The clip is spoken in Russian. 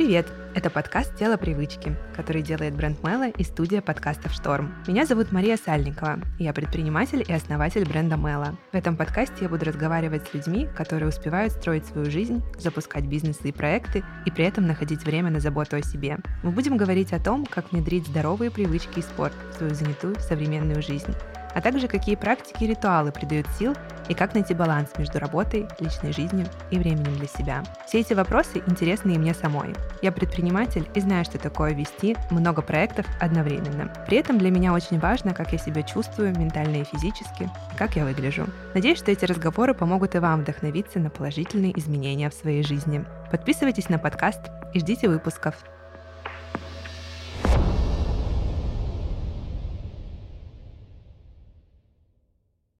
Привет! Это подкаст «Тело привычки», который делает бренд Мэла и студия подкастов «Шторм». Меня зовут Мария Сальникова, я предприниматель и основатель бренда Мэла. В этом подкасте я буду разговаривать с людьми, которые успевают строить свою жизнь, запускать бизнесы и проекты, и при этом находить время на заботу о себе. Мы будем говорить о том, как внедрить здоровые привычки и спорт в свою занятую современную жизнь а также какие практики и ритуалы придают сил и как найти баланс между работой, личной жизнью и временем для себя. Все эти вопросы интересны и мне самой. Я предприниматель и знаю, что такое вести много проектов одновременно. При этом для меня очень важно, как я себя чувствую ментально и физически, как я выгляжу. Надеюсь, что эти разговоры помогут и вам вдохновиться на положительные изменения в своей жизни. Подписывайтесь на подкаст и ждите выпусков.